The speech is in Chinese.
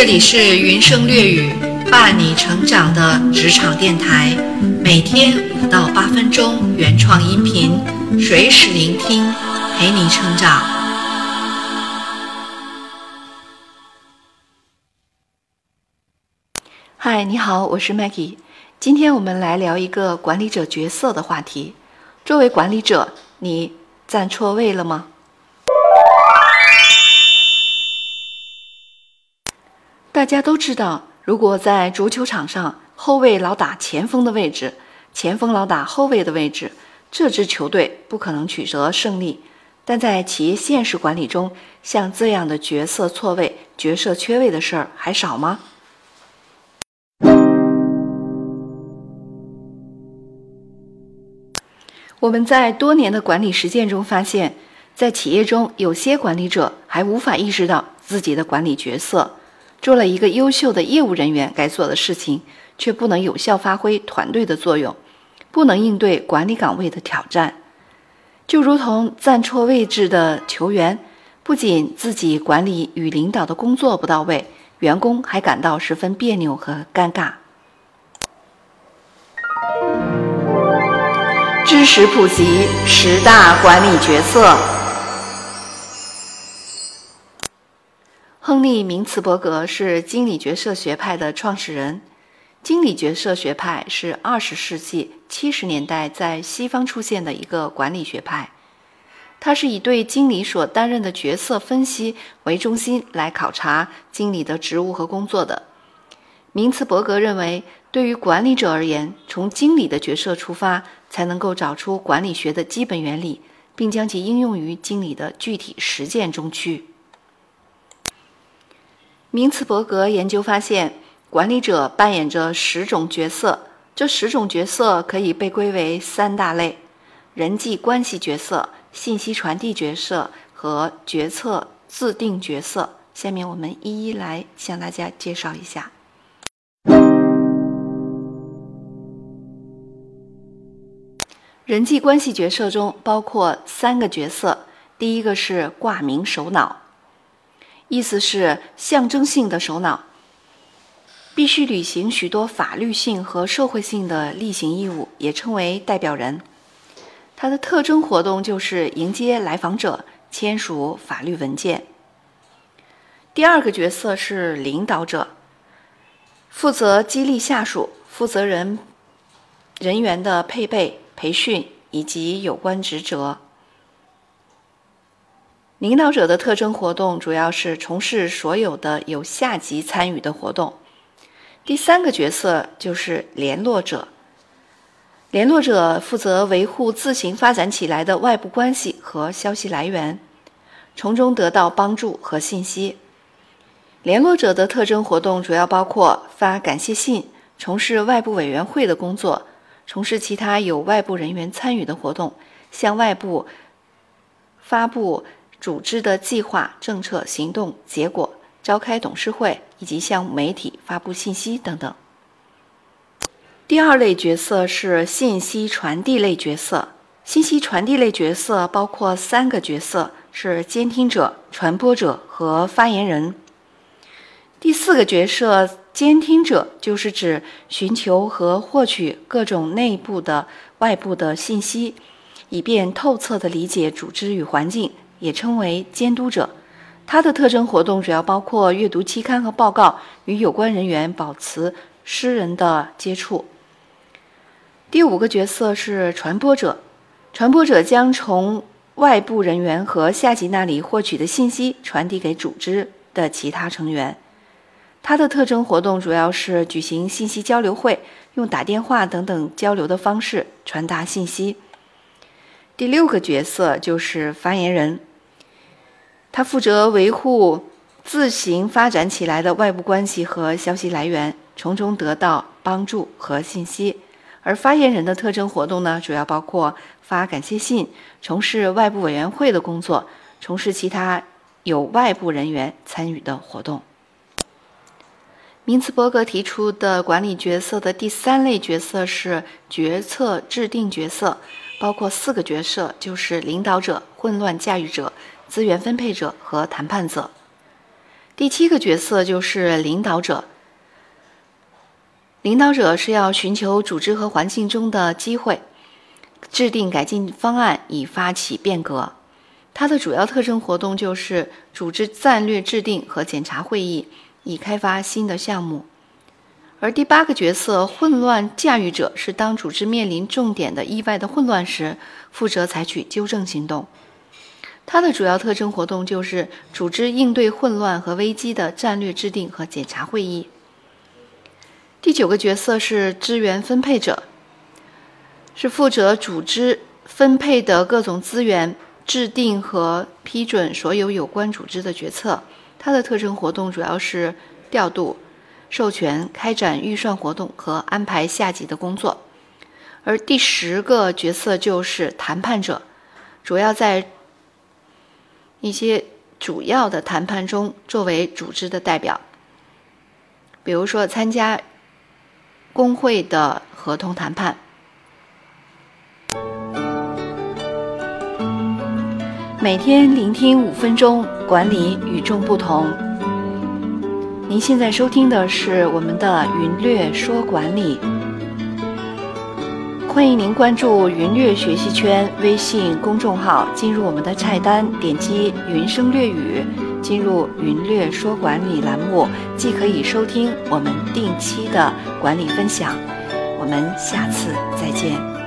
这里是云声略语，伴你成长的职场电台，每天五到八分钟原创音频，随时聆听，陪你成长。嗨，你好，我是 Maggie，今天我们来聊一个管理者角色的话题。作为管理者，你站错位了吗？大家都知道，如果在足球场上，后卫老打前锋的位置，前锋老打后卫的位置，这支球队不可能取得胜利。但在企业现实管理中，像这样的角色错位、角色缺位的事儿还少吗？我们在多年的管理实践中发现，在企业中，有些管理者还无法意识到自己的管理角色。做了一个优秀的业务人员该做的事情，却不能有效发挥团队的作用，不能应对管理岗位的挑战，就如同站错位置的球员，不仅自己管理与领导的工作不到位，员工还感到十分别扭和尴尬。知识普及十大管理角色。亨利·明茨伯格是经理角色学派的创始人。经理角色学派是二十世纪七十年代在西方出现的一个管理学派，它是以对经理所担任的角色分析为中心来考察经理的职务和工作的。明茨伯格认为，对于管理者而言，从经理的角色出发，才能够找出管理学的基本原理，并将其应用于经理的具体实践中去。明茨伯格研究发现，管理者扮演着十种角色，这十种角色可以被归为三大类：人际关系角色、信息传递角色和决策制定角色。下面我们一一来向大家介绍一下。人际关系角色中包括三个角色，第一个是挂名首脑。意思是象征性的首脑，必须履行许多法律性和社会性的例行义务，也称为代表人。它的特征活动就是迎接来访者、签署法律文件。第二个角色是领导者，负责激励下属、负责人人员的配备、培训以及有关职责。领导者的特征活动主要是从事所有的有下级参与的活动。第三个角色就是联络者，联络者负责维护自行发展起来的外部关系和消息来源，从中得到帮助和信息。联络者的特征活动主要包括发感谢信、从事外部委员会的工作、从事其他有外部人员参与的活动、向外部发布。组织的计划、政策、行动、结果，召开董事会以及向媒体发布信息等等。第二类角色是信息传递类角色。信息传递类角色包括三个角色：是监听者、传播者和发言人。第四个角色，监听者，就是指寻求和获取各种内部的、外部的信息，以便透彻地理解组织与环境。也称为监督者，他的特征活动主要包括阅读期刊和报告，与有关人员保持私人的接触。第五个角色是传播者，传播者将从外部人员和下级那里获取的信息传递给组织的其他成员。他的特征活动主要是举行信息交流会，用打电话等等交流的方式传达信息。第六个角色就是发言人。他负责维护自行发展起来的外部关系和消息来源，从中得到帮助和信息。而发言人的特征活动呢，主要包括发感谢信、从事外部委员会的工作、从事其他有外部人员参与的活动。明茨伯格提出的管理角色的第三类角色是决策制定角色，包括四个角色，就是领导者、混乱驾驭者。资源分配者和谈判者。第七个角色就是领导者。领导者是要寻求组织和环境中的机会，制定改进方案以发起变革。它的主要特征活动就是组织战略制定和检查会议，以开发新的项目。而第八个角色混乱驾驭者是当组织面临重点的意外的混乱时，负责采取纠正行动。它的主要特征活动就是组织应对混乱和危机的战略制定和检查会议。第九个角色是资源分配者，是负责组织分配的各种资源，制定和批准所有有关组织的决策。它的特征活动主要是调度、授权、开展预算活动和安排下级的工作。而第十个角色就是谈判者，主要在一些主要的谈判中作为组织的代表，比如说参加。工会的合同谈判，每天聆听五分钟，管理与众不同。您现在收听的是我们的云略说管理，欢迎您关注云略学习圈微信公众号，进入我们的菜单，点击云声略语。进入“云略说管理”栏目，既可以收听我们定期的管理分享。我们下次再见。